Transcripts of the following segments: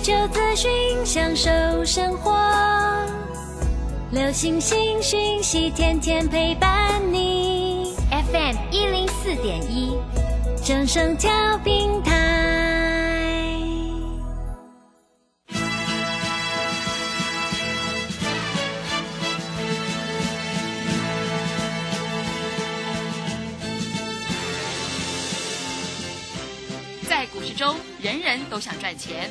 就资讯，享受生活，流星星讯息，天天陪伴你。FM 一零四点一，正声调平台。在股市中，人人都想赚钱，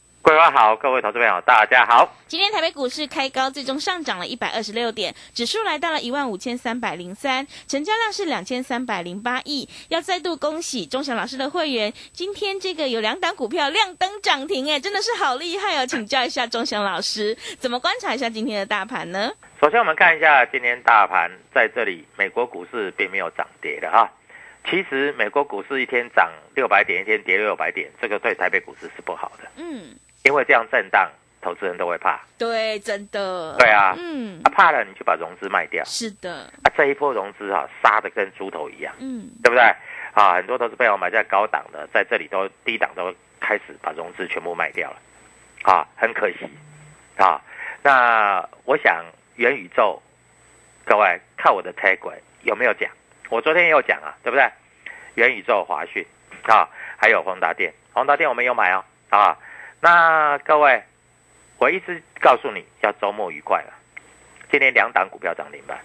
桂花好，各位投资朋友大家好。今天台北股市开高，最终上涨了一百二十六点，指数来到了一万五千三百零三，成交量是两千三百零八亿。要再度恭喜钟祥老师的会员，今天这个有两档股票亮灯涨停，哎，真的是好厉害哦！请教一下钟祥老师，怎么观察一下今天的大盘呢？首先我们看一下今天大盘在这里，美国股市并没有涨跌的哈。其实美国股市一天涨六百点，一天跌六百点，这个对台北股市是不好的。嗯，因为这样震荡，投资人都会怕。对，真的。对啊，嗯，啊怕了你就把融资卖掉。是的，啊这一波融资啊杀的跟猪头一样，嗯，对不对？啊，很多投资朋友买在高档的，在这里都低档都开始把融资全部卖掉了，啊，很可惜，啊，那我想元宇宙，各位看我的 tag 有没有讲？我昨天也有讲啊，对不对？元宇宙、华讯啊，还有宏达电，宏达电我们有买哦，啊，那各位，我一直告诉你要周末愉快了，今天两档股票涨停板，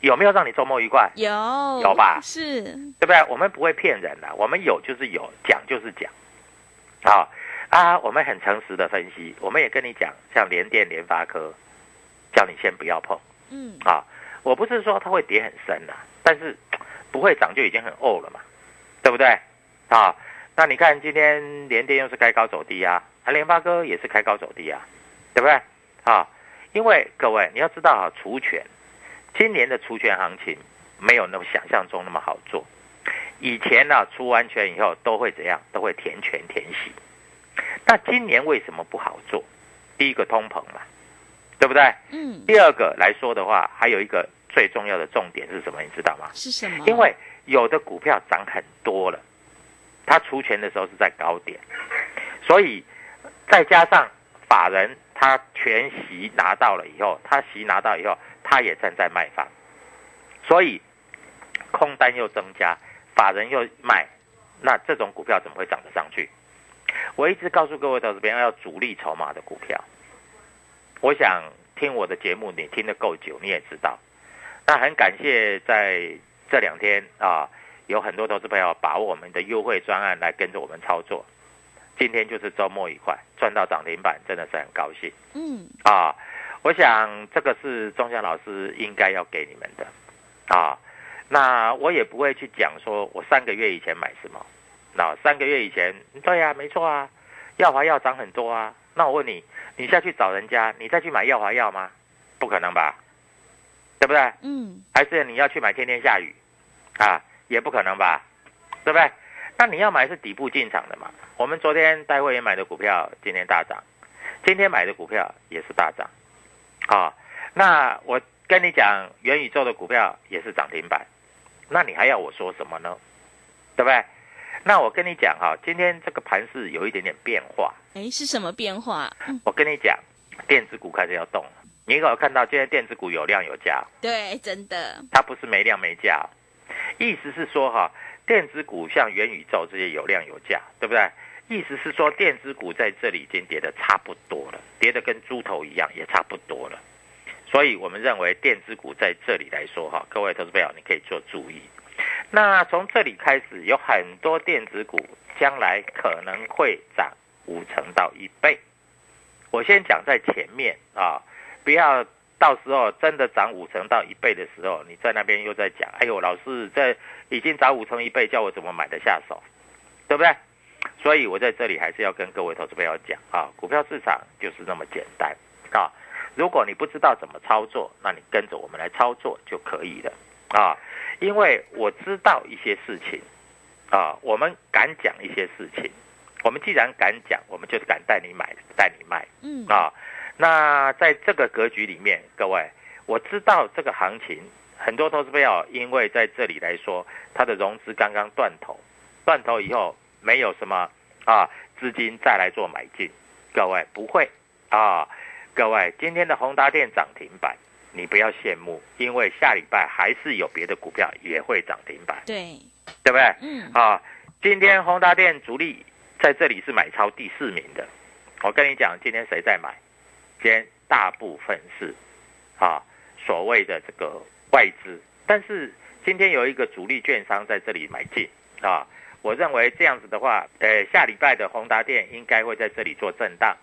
有没有让你周末愉快？有有吧是，对不对？我们不会骗人的，我们有就是有，讲就是讲，好啊，我们很诚实的分析，我们也跟你讲，像联电、联发科，叫你先不要碰嗯，啊。我不是说它会跌很深啊、但是不会涨就已经很呕了嘛，对不对？啊，那你看今天联电又是开高走低啊，啊，联发哥也是开高走低啊，对不对？啊，因为各位你要知道啊，除权今年的除权行情没有那么想象中那么好做。以前呢、除完权以后都会怎样？都会填权填息。那今年为什么不好做？第一个通膨嘛，对不对？嗯，第二个来说的话，还有一个最重要的重点是什么？你知道吗？是什么？因为有的股票涨很多了，它除权的时候是在高点，所以再加上法人他全息拿到了以后，他息拿到以后，他也站在卖方，所以空单又增加，法人又卖，那这种股票怎么会涨得上去？我一直告诉各位投资朋友，要主力筹码的股票。我想听我的节目，你听得够久，你也知道。那很感谢在这两天啊，有很多投资朋友把握我们的优惠专案来跟着我们操作。今天就是周末愉快，赚到涨停板，真的是很高兴嗯，啊！我想这个是钟祥老师应该要给你们的啊。那我也不会去讲说我三个月以前买什么，那三个月以前，对呀、没错啊，耀华药涨很多啊。那我问你，你下去找人家，你再去买耀华药吗？不可能吧，对不对？嗯，还是你要去买天天下雨啊？也不可能吧，对不对？那你要买是底部进场的嘛？我们昨天带会员买的股票今天大涨，今天买的股票也是大涨，啊，那我跟你讲，元宇宙的股票也是涨停板，那你还要我说什么呢？对不对？那我跟你讲哈，今天这个盘是有一点点变化，哎，是什么变化？嗯我跟你讲，电子股开始要动了。你有没有看到今天电子股有量有价？对，真的，它不是没量没价、哦，意思是说哈，电子股像元宇宙这些有量有价，对不对？意思是说电子股在这里已经跌得差不多了，跌得跟猪头一样，也差不多了。所以我们认为电子股在这里来说哈，各位投资朋友你可以做注意。那从这里开始，有很多电子股将来可能会涨五成到一倍。我先讲在前面啊，不要到时候真的涨五成到一倍的时候，你在那边又在讲，哎呦，老师这已经涨五成一倍，叫我怎么买得下手，对不对？所以我在这里还是要跟各位投资朋友讲啊，股票市场就是那么简单啊。如果你不知道怎么操作，那你跟着我们来操作就可以了啊。因为我知道一些事情啊，我们敢讲一些事情。我们既然敢讲，我们就敢带你买，带你卖。嗯啊，那在这个格局里面，各位，我知道这个行情很多投资朋友，因为在这里来说，它的融资刚刚断头，断头以后没有什么啊资金再来做买进。各位不会啊，各位今天的宏达电涨停板，你不要羡慕，因为下礼拜还是有别的股票也会涨停板，对，对不对？嗯，啊，今天宏达电主力在这里是买超第四名的。我跟你讲，今天谁在买？间大部分是啊所谓的这个外资，但是今天有一个主力券商在这里买进啊。我认为这样子的话，呃，下礼拜的宏达电应该会在这里做震荡，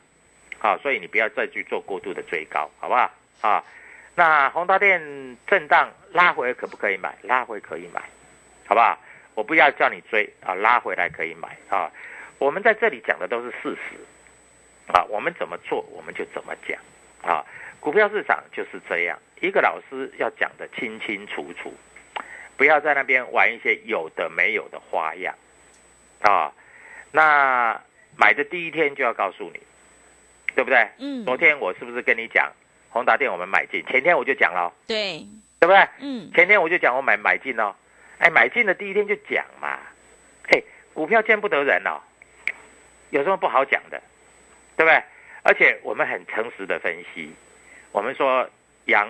好、所以你不要再去做过度的追高，好不好？啊，那宏达电震荡拉回可不可以买？拉回可以买，好不好？我不要叫你追啊，拉回来可以买啊。我们在这里讲的都是事实啊，我们怎么做我们就怎么讲啊。股票市场就是这样，一个老师要讲的清清楚楚，不要在那边玩一些有的没有的花样啊。那买的第一天就要告诉你，对不对？嗯，昨天我是不是跟你讲宏达电我们买进？前天我就讲了，对，对不对？嗯，前天我就讲我买买进哦，哎，买进的第一天就讲嘛，嘿，股票见不得人哦，有什么不好讲的，对不对？而且我们很诚实的分析，我们说杨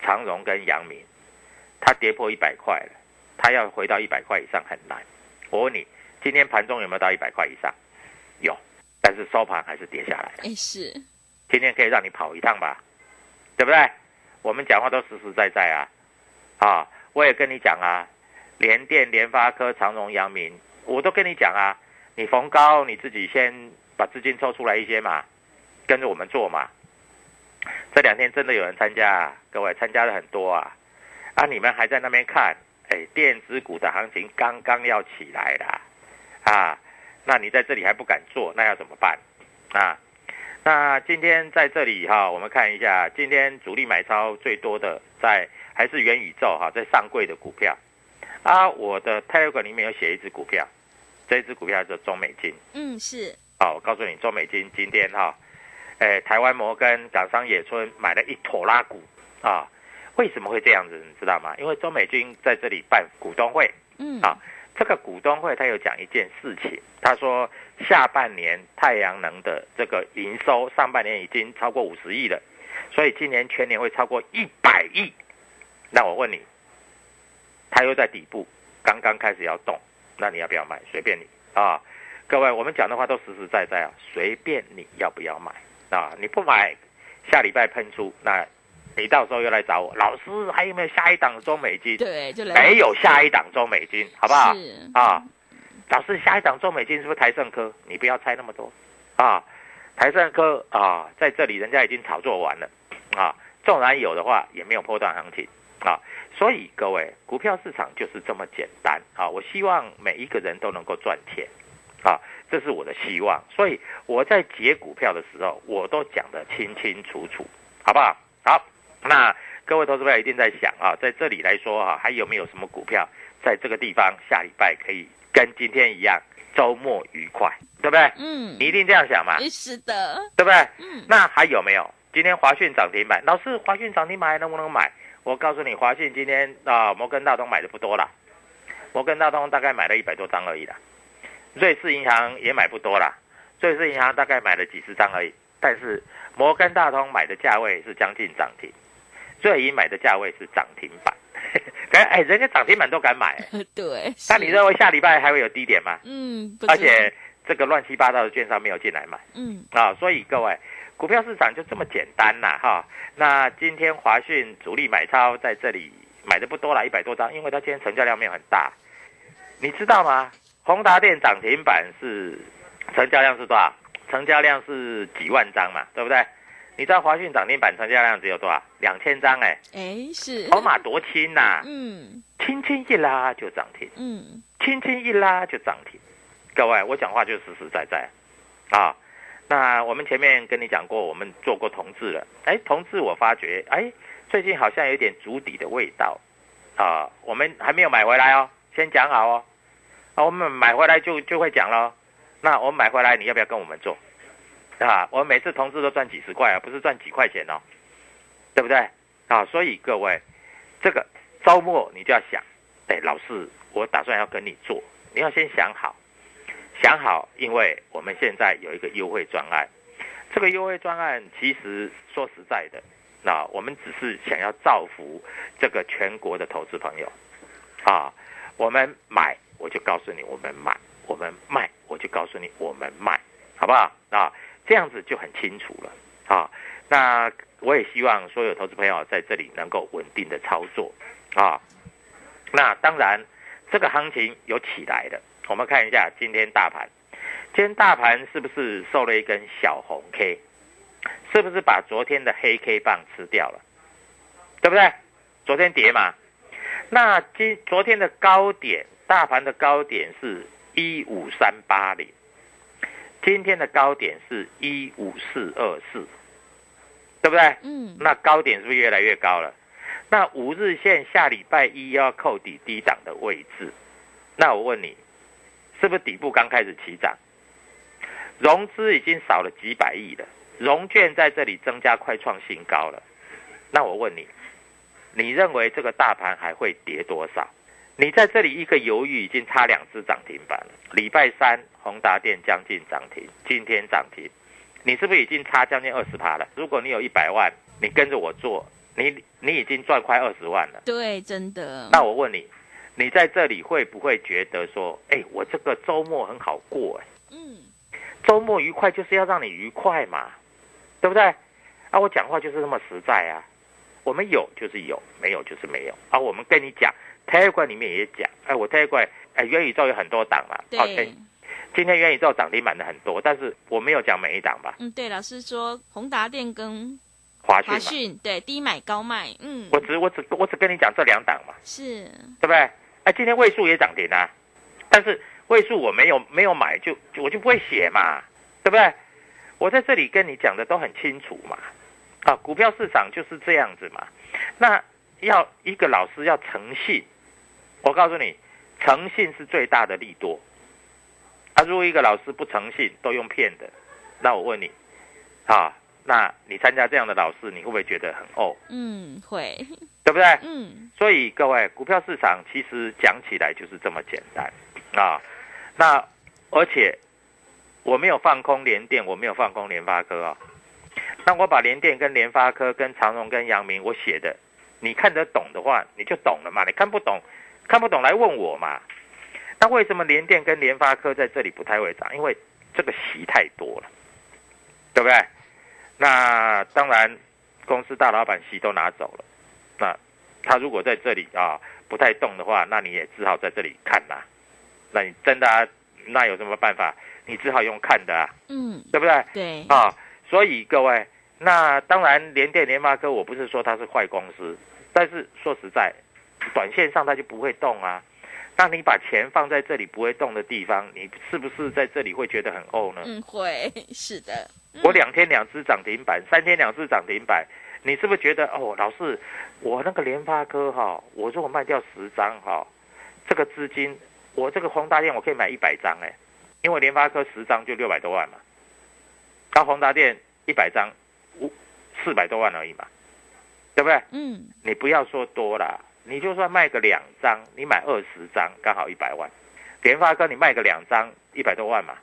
长荣跟杨明，它跌破一百块了，它要回到一百块以上很难。我问你，今天盘中有没有到一百块以上？有，但是收盘还是跌下来了。哎是，今天可以让你跑一趟吧，对不对？我们讲话都实实在在啊，啊，我也跟你讲啊，联电、联发科、长荣、阳明，我都跟你讲啊，你逢高你自己先把资金抽出来一些嘛，跟着我们做嘛。这两天真的有人参加、各位参加了很多啊，啊，你们还在那边看，哎，电子股的行情刚刚要起来啦，啊，那你在这里还不敢做，那要怎么办啊？那今天在这里哈，我们看一下，今天主力买超最多的在还是元宇宙哈，在上柜的股票啊。我的 Telegram 里面有写一只股票，这一只股票叫中美金。嗯是，好，我告诉你，中美金今天哈，诶，台湾摩根、港商野村买了一坨拉股啊。为什么会这样子？你知道吗？因为中美金在这里办股东会，嗯啊这个股东会他有讲一件事情，他说下半年太阳能的这个营收上半年已经超过五十亿了，所以今年全年会超过一百亿。那我问你，他又在底部，刚刚开始要动，那你要不要买？随便你啊！各位，我们讲的话都实实在在啊，随便你要不要买啊！你不买，下礼拜喷出，那你到时候又来找我，老师还有没有下一档中美金？对，就来没有下一档中美金，好不好？是，啊，老师，下一档中美金是不是台盛科？你不要猜那么多啊！台盛科啊，在这里人家已经炒作完了啊，纵然有的话，也没有波段行情啊。所以各位，股票市场就是这么简单啊！我希望每一个人都能够赚钱啊，这是我的希望。所以我在解股票的时候，我都讲得清清楚楚，好不好？好，那各位投资朋友一定在想啊，在这里来说啊，还有没有什么股票在这个地方下礼拜可以跟今天一样，周末愉快，对不对？嗯你一定这样想嘛，哎是的，对不对？嗯那还有没有？今天华讯涨停板，老师，华讯涨停板还能不能买？我告诉你，华讯今天啊，摩根大通买的不多了，摩根大通大概买了一百多张而已啦，瑞士银行也买不多啦，瑞士银行大概买了几十张而已。但是摩根大通买的价位是将近涨停，瑞银买的价位是涨停板。哎，人家涨停板都敢买，对。那你认为下礼拜还会有低点吗？嗯，而且这个乱七八糟的券商没有进来买，嗯啊，所以各位，股票市场就这么简单呐，哈。那今天华讯主力买超在这里买的不多了，一百多张，因为它今天成交量没有很大，你知道吗？宏达电涨停板是成交量是多少？成交量是几万张嘛，对不对？你知道华讯涨停板成交量只有多少？两千张哎，哎是，筹码多轻呐，嗯，轻轻一拉就涨停，嗯，轻轻一拉就涨停。各位，我讲话就实实在在啊。那我们前面跟你讲过，我们做过同志了，哎，同志我发觉，哎，最近好像有点足底的味道啊。我们还没有买回来哦，先讲好哦。啊，我们买回来就就会讲喽。那我们买回来，你要不要跟我们做？啊，我们每次同事都赚几十块啊，不是赚几块钱哦，对不对？啊，所以各位，这个周末你就要想，哎，老师，我打算要跟你做，你要先想好，想好，因为我们现在有一个优惠专案，这个优惠专案其实说实在的，那我们只是想要造福这个全国的投资朋友，啊，我们买我就告诉你我们买，我们卖我就告诉你我们卖，好不好？啊。这样子就很清楚了啊！那我也希望所有投资朋友在这里能够稳定的操作啊。那当然，这个行情有起来的，我们看一下今天大盘，今天大盘是不是收了一根小红 K？是不是把昨天的黑 K 棒吃掉了？对不对？昨天跌嘛，那今昨天的高点，大盘的高点是一五三八零。今天的高点是一五四二四，对不对？嗯。那高点是不是越来越高了？那五日线下礼拜一要扣底低档的位置，那我问你，是不是底部刚开始起涨？融资已经少了几百亿了，融券在这里增加快创新高了。那我问你，你认为这个大盘还会跌多少？你在这里一个犹豫，已经差两只涨停板了。礼拜三宏达电将近涨停，今天涨停，你是不是已经差将近二十趴了？如果你有一百万，你跟着我做，你你已经赚快二十万了。对，真的。那我问你，你在这里会不会觉得说，哎，我这个周末很好过？哎，嗯，周末愉快就是要让你愉快嘛，对不对？啊，我讲话就是那么实在啊。我们有就是有，没有就是没有。啊，我们跟你讲。泰冠里面也讲，哎，我泰冠，哎，元宇宙有很多档嘛。对。今天元宇宙涨停板的很多，但是我没有讲每一档吧。嗯，对，老师说宏达电跟华讯。华讯对，低买高卖。嗯。我只我只我只跟你讲这两档嘛。是。对不对？哎，今天位数也涨停啊，但是位数我没有没有买，就我就不会写嘛，对不对？我在这里跟你讲的都很清楚嘛。啊，股票市场就是这样子嘛。那要一个老师要诚信。我告诉你，诚信是最大的利多。啊，如果一个老师不诚信，都用骗的，那我问你，啊，那你参加这样的老师，你会不会觉得很哦？嗯，会，对不对？嗯。所以各位，股票市场其实讲起来就是这么简单啊。那而且我没有放空联电，我没有放空联发科啊。那我把联电跟联发科跟长荣跟阳明我写的，你看得懂的话，你就懂了嘛。你看不懂。看不懂来问我嘛？那为什么联电跟联发科在这里不太会涨？因为这个席太多了，对不对？那当然，公司大老板席都拿走了，那他如果在这里啊不太动的话，那你也只好在这里看呐。那你真的啊，那有什么办法？你只好用看的啊，嗯，对不对？对啊，所以各位，那当然联电、联发科，我不是说它是坏公司，但是说实在。短线上它就不会动啊，那你把钱放在这里不会动的地方，你是不是在这里会觉得很哦呢？嗯，会是的。我两天两只涨停板，三天两只涨停板，你是不是觉得哦，老师，我那个联发科哈，我如果卖掉十张哈，这个资金我这个宏达电我可以买一百张哎，因为联发科十张就六百多万嘛，那宏达电一百张五四百多万而已嘛，对不对？嗯，你不要说多了。你就算卖个两张，你买二十张，刚好一百万。联发科你卖个两张，一百多万嘛，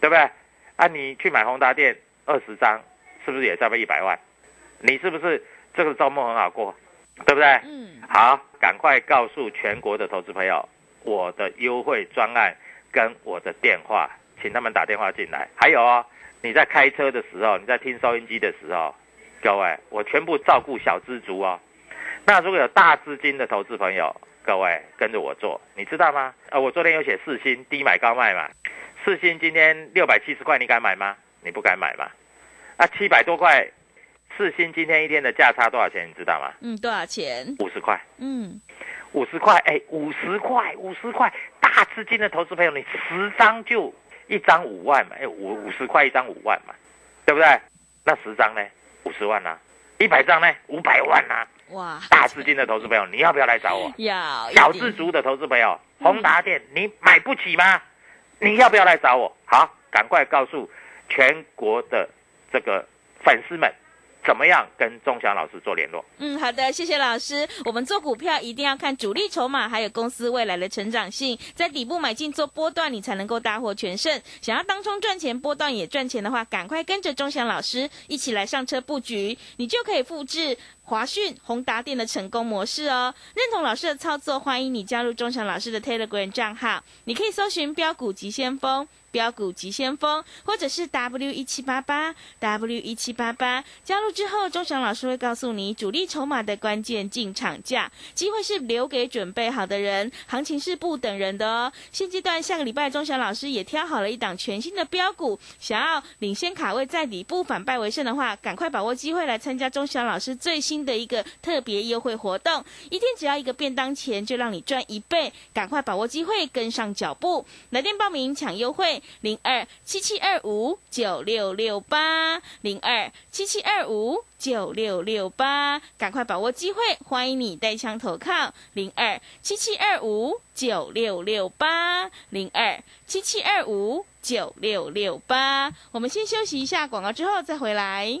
对不对？啊，你去买宏达电二十张，是不是也在卖一百万？你是不是这个周末很好过，对不对？嗯，好，赶快告诉全国的投资朋友，我的优惠专案跟我的电话，请他们打电话进来。还有哦，你在开车的时候，你在听收音机的时候，各位，我全部照顾小资族哦。那如果有大资金的投资朋友，各位跟着我做，你知道吗？呃，我昨天有写四星低买高卖嘛，四星今天六百七十块，你敢买吗？你不敢买嘛？啊，七百多块，四星今天一天的价差多少钱？你知道吗？嗯，多少钱？五十块。嗯，五十块，哎，五十块，五十块，大资金的投资朋友，你十张就一张五万嘛，哎，五五十块一张五万嘛，对不对？那十张呢？五十万呐、一百张呢？五百万呐、哇，大资金的投资朋友，你要不要来找我？要小资族的投资朋友，宏达电你买不起吗？你要不要来找我？好，赶快告诉全国的这个粉丝们，怎么样跟钟祥老师做联络？嗯，好的，谢谢老师。我们做股票一定要看主力筹码，还有公司未来的成长性，在底部买进做波段，你才能够大获全胜。想要当中赚钱，波段也赚钱的话，赶快跟着钟祥老师一起来上车布局，你就可以复制。华讯、宏达电的成功模式哦，认同老师的操作，欢迎你加入钟祥老师的 Telegram 账号，你可以搜寻“标股急先锋”。标股急先锋，或者是 W 一七八八 W 一七八八，加入之后，钟祥老师会告诉你主力筹码的关键进场价，机会是留给准备好的人，行情是不等人的哦。现阶段下个礼拜，钟祥老师也挑好了一档全新的标股，想要领先卡位在底部反败为胜的话，赶快把握机会来参加钟祥老师最新新的一个特别优惠活动，一天只要一个便当钱，就让你赚一倍，赶快把握机会，跟上脚步，来电报名抢优惠。零二七七二五九六六八，零二七七二五九六六八，赶快把握机会，欢迎你带枪投靠。零二七七二五九六六八，零二七七二五九六六八。我们先休息一下广告，之后再回来。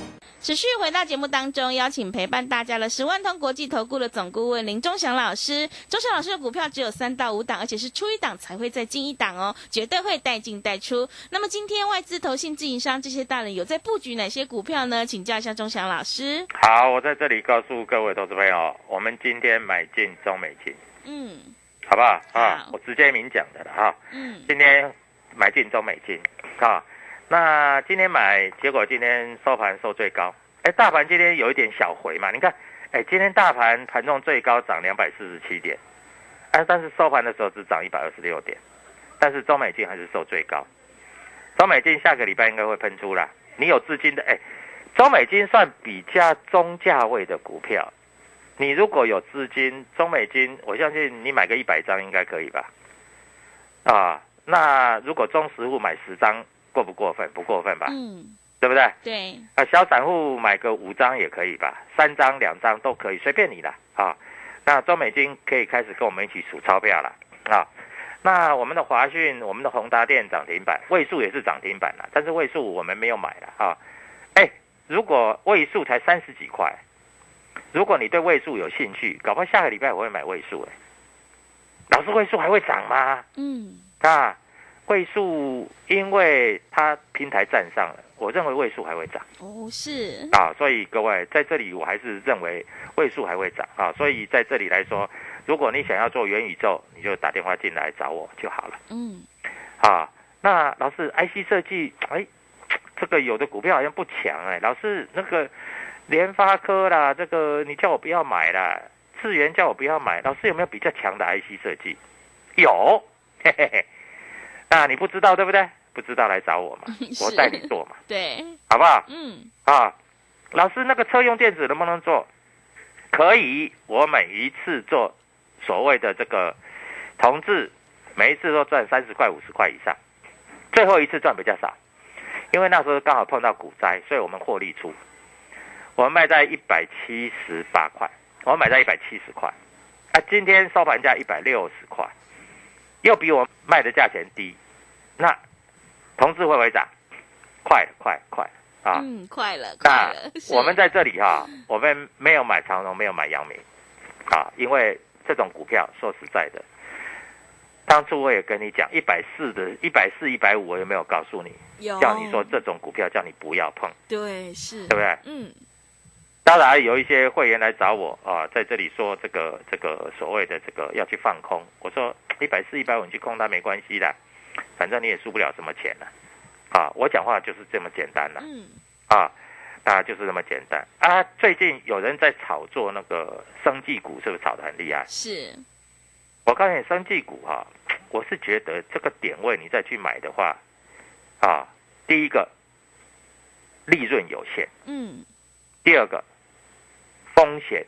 持续回到节目当中，邀请陪伴大家的十万通国际投顾的总顾问林忠祥老师。忠祥老师的股票只有三到五档，而且是出一档才会再进一档哦，绝对会带进带出。那么今天外资、投信、自营商这些大人有在布局哪些股票呢？请教一下忠祥老师。好，我在这里告诉各位投资朋友，我们今天买进中美金，嗯好不好？啊好，我直接明讲的了哈。嗯，今天买进中美金啊，那今天买，结果今天收盘收最高。哎，大盘今天有一点小回嘛，你看，哎，今天大盘盘中最高涨两百四十七点，哎，但是收盘的时候只涨一百二十六点，但是中美金还是收最高。中美金下个礼拜应该会喷出啦。你有资金的，哎，中美金算比较中价位的股票。你如果有资金，中美金，我相信你买个一百张应该可以吧？啊，那如果中实户买十张过不过分？不过分吧？嗯，对不对？对，啊，小散户买个五张也可以吧，三张、两张都可以，随便你的啊。那中美金可以开始跟我们一起数钞票了啊。那我们的华讯、我们的宏达电涨停板，位数也是涨停板了，但是位数我们没有买了啊。哎，如果位数才三十几块，如果你对位数有兴趣，搞不好下个礼拜我会买位数哎。老师，位数还会涨吗？嗯啊，位数因为它平台站上了，我认为位数还会涨哦是，啊，所以各位在这里我还是认为位数还会涨啊，所以在这里来说，如果你想要做元宇宙，你就打电话进来找我就好了嗯啊。那老师，IC 设计，哎，这个有的股票好像不强哎，老师那个联发科啦，这个你叫我不要买啦，智源叫我不要买，老师有没有比较强的 IC 设计？有，嘿嘿嘿。那你不知道对不对？不知道来找我嘛，我带你做嘛，对，好不好？嗯啊，老师，那个车用电子能不能做？可以，我每一次做所谓的这个同志，每一次都赚三十块、五十块以上，最后一次赚比较少。因为那时候刚好碰到股灾，所以我们获利出。我们卖在一百七十八块，我买在一百七十块，啊，今天收盘价一百六十块，又比我卖的价钱低，那同志会不会涨？快了，快快啊！嗯，快了，快那了。我们在这里哈、我们没有买长荣，没有买阳明，啊，因为这种股票说实在的，当初我也跟你讲，一百四的、一百四、一百五，我有没有告诉你？有叫你说这种股票叫你不要碰，对是，对不对？嗯，当然有一些会员来找我啊，在这里说这个这个所谓的这个要去放空，我说一百四、一百五你去空它没关系的，反正你也输不了什么钱了、啊。我讲话就是这么简单了、嗯，啊，啊，就是这么简单啊。最近有人在炒作那个生技股，是不是炒得很厉害？是，我告诉你，生技股哈、我是觉得这个点位你再去买的话，啊，第一个利润有限，嗯第二个风险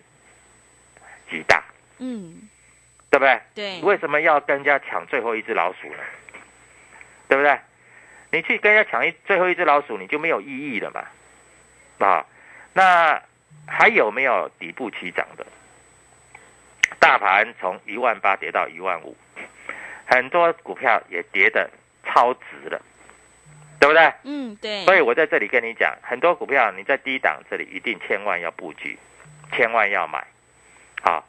极大，嗯，对不对？对，为什么要跟人家抢最后一只老鼠呢？对不对？你去跟人家抢一最后一只老鼠，你就没有意义了嘛。啊，那还有没有底部起涨的？大盘从一万八跌到一万五，很多股票也跌的超值了，对不对？嗯对，所以我在这里跟你讲，很多股票你在低档这里一定千万要布局，千万要买，啊，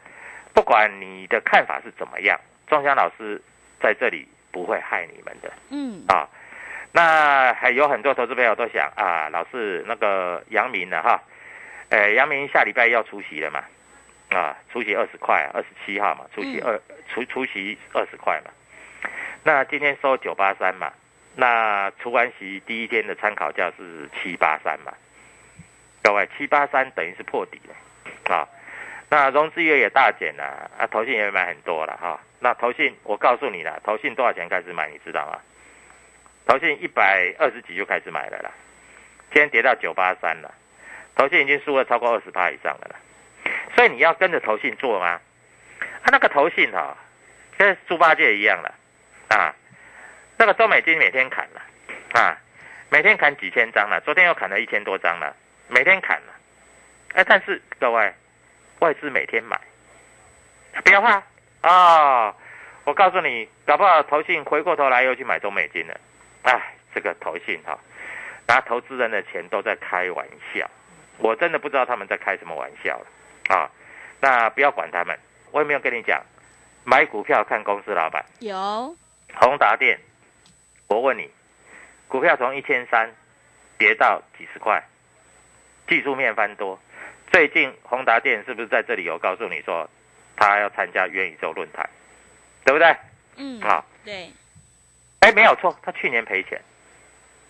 不管你的看法是怎么样，钟祥老师在这里不会害你们的。嗯。啊。那还有很多投资朋友都想啊，老师那个杨明呢哈，呃，杨明下礼拜要出席了嘛，啊，出席二十块，二十七号嘛，出席二出出席二十块嘛，那今天收九八三嘛，那除完息第一天的参考价是七八三嘛，各位七八三等于是破底了啊。那融资月也大减了啊，投信也买很多了哈。那投信我告诉你了，投信多少钱开始买，你知道吗？投信一百二十几就开始买了啦，今天跌到九八三了，投信已经输了超过二十趴以上了。所以你要跟着投信做吗？啊，那个投信哈、跟猪八戒一样了啊。那个周美金每天砍了啊，每天砍几千张了，昨天又砍了一千多张了，每天砍了。哎，但是各位，外资每天买，不要怕啊、我告诉你，搞不好投信回过头来又去买中美金了。哎，这个投信哈、拿投资人的钱都在开玩笑，我真的不知道他们在开什么玩笑了啊。那不要管他们，我有没有跟你讲，买股票看公司老板。有，宏达电，我问你，股票从一千三跌到几十块，技术面翻多。最近宏达电是不是在这里有告诉你说，他要参加元宇宙论坛，对不对？嗯好，对，哎，没有错，他去年赔钱，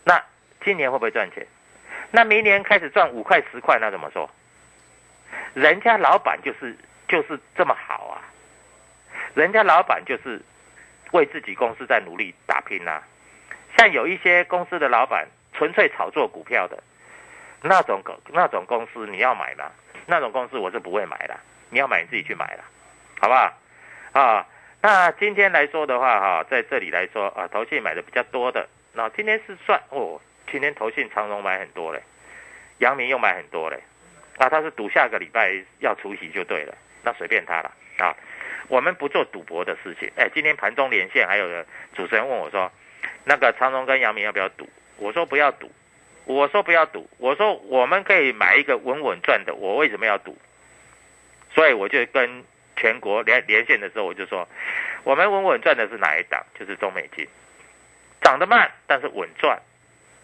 那今年会不会赚钱？那明年开始赚五块十块，那怎么说？人家老板就是就是这么好啊，人家老板就是为自己公司在努力打拼呐、像有一些公司的老板纯粹炒作股票的，那种公那种公司你要买吗？那种公司我是不会买的，你要买你自己去买了，好不好？啊，那今天来说的话，哈、在这里来说啊，投信买的比较多的，那今天是算哦，今天投信长荣买很多嘞，阳明又买很多嘞，啊，他是赌下个礼拜要除息就对了，那随便他了啊。我们不做赌博的事情。哎，今天盘中连线，还有主持人问我说，那个长荣跟阳明要不要赌？我说不要赌，我说不要赌，我说我们可以买一个稳稳赚的，我为什么要赌？所以我就跟全国连连线的时候，我就说，我们稳稳赚的是哪一档？就是中美金，涨得慢，但是稳赚，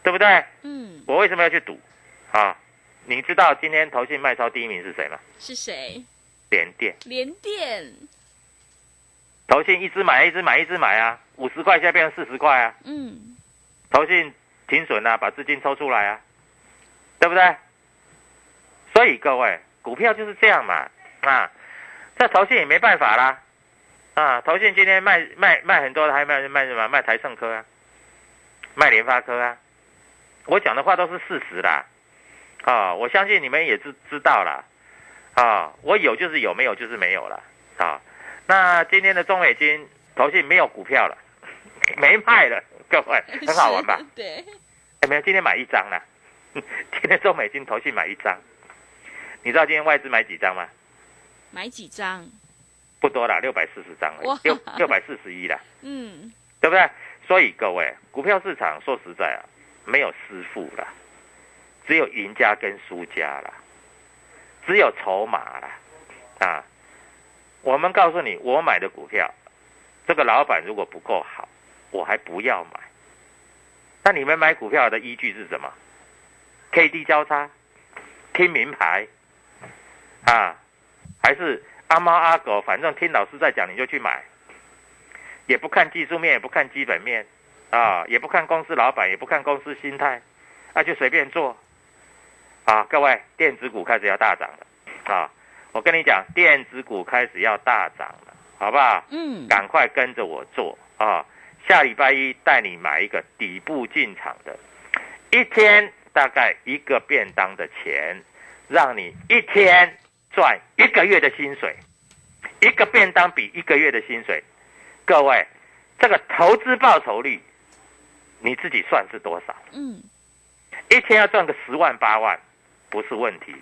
对不对？嗯，我为什么要去赌？啊，你知道今天投信卖超第一名是谁吗？是谁？联电。联电，投信一直买，一直买，一直买啊，五十块现在变成四十块啊，嗯，投信停损啊，把资金抽出来啊，对不对？所以各位，股票就是这样嘛，啊，这投信也没办法啦，啊，投信今天卖卖卖很多的，还卖卖什么？卖台盛科啊，卖联发科啊，我讲的话都是事实啦，啊，我相信你们也知知道啦，啊，我有就是有，没有就是没有了，啊。那今天的中美金投信没有股票了，没卖了，各位很好玩吧？对，哎没有？今天买一张了，今天中美金投信买一张。你知道今天外资买几张吗？买几张？不多了，六百四十张而哇已，六六百四十一了，嗯，对不对？所以各位，股票市场说实在啊，没有师傅了，只有赢家跟输家了，只有筹码了啊。我们告诉你，我买的股票，这个老板如果不够好，我还不要买。那你们买股票的依据是什么？K D 交叉，听名牌啊，还是阿猫阿狗？反正听老师在讲你就去买，也不看技术面，也不看基本面啊，也不看公司老板，也不看公司心态，那、就随便做啊！各位，电子股开始要大涨了啊！我跟你讲，电子股开始要大涨了，好不好？嗯，赶快跟着我做啊！下礼拜一带你买一个底部进场的，一天大概一个便当的钱，让你一天赚一个月的薪水，一个便当比一个月的薪水。各位，这个投资报酬率，你自己算是多少？嗯，一天要赚个十万八万，不是问题。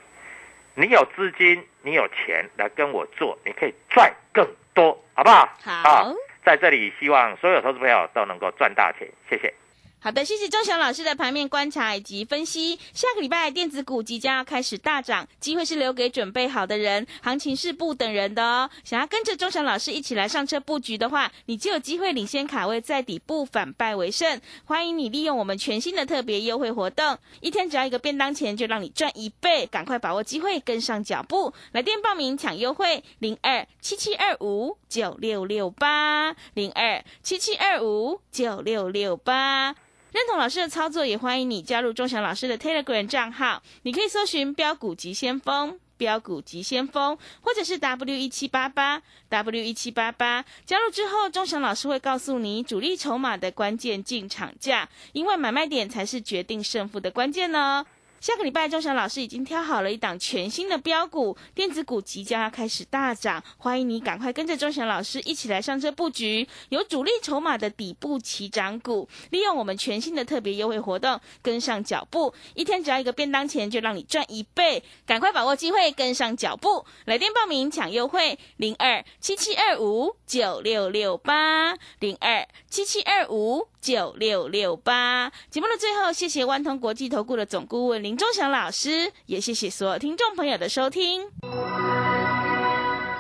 你有资金，你有钱来跟我做，你可以赚更多，好不好？好啊在这里希望所有投资朋友都能够赚大钱，谢谢。好的，谢谢钟祥老师的盘面观察以及分析。下个礼拜电子股即将要开始大涨，机会是留给准备好的人，行情是不等人的哦。想要跟着钟祥老师一起来上车布局的话，你就有机会领先卡位，在底部反败为胜。欢迎你利用我们全新的特别优惠活动，一天只要一个便当钱，就让你赚一倍，赶快把握机会，跟上脚步。来电报名抢优惠，零二七七二五九六六八零二七七二五九六六八。认同老师的操作，也欢迎你加入钟祥老师的 Telegram 账号。你可以搜寻“标股急先锋”、“标股急先锋”，或者是 W 一七八八 W 一七八八。加入之后，钟祥老师会告诉你主力筹码的关键进场价，因为买卖点才是决定胜负的关键呢。下个礼拜，钟祥老师已经挑好了一档全新的标股，电子股即将要开始大涨，欢迎你赶快跟着钟祥老师一起来上车布局，有主力筹码的底部起涨股，利用我们全新的特别优惠活动，跟上脚步，一天只要一个便当钱，就让你赚一倍，赶快把握机会，跟上脚步，来电报名抢优惠，零二七七二五九六六八，零二七七二五九六六八。节目的最后，谢谢万通国际投顾的总顾问林忠祥老师，也谢谢所有听众朋友的收听。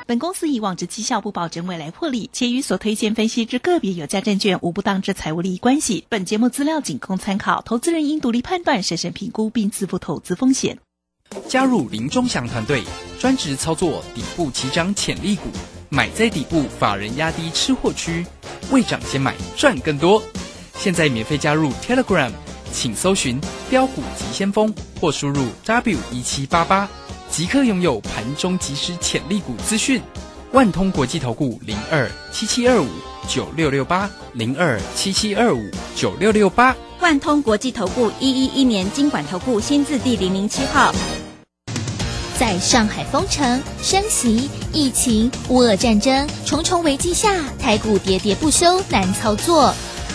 本公司以往之绩效不保证未来获利，且与所推荐分析之个别有价证券无不当之财务利益关系。本节目资料仅供参考，投资人应独立判断、审慎评估并自负投资风险。加入林忠祥团队，专职操作底部起涨潜力股，买在底部，法人压低吃货区，未涨先买赚更多。现在免费加入 Telegram，请搜寻“标股急先锋”或输入 W 一七八八，即刻拥有盘中即时潜力股资讯。万通国际投顾零二七七二五九六六八零二七七二五九六六八。万通国际投顾一一一年经管投顾新字第零零七号。在上海封城、升息、疫情、乌俄战争重重危机下，台股喋喋不休，难操作。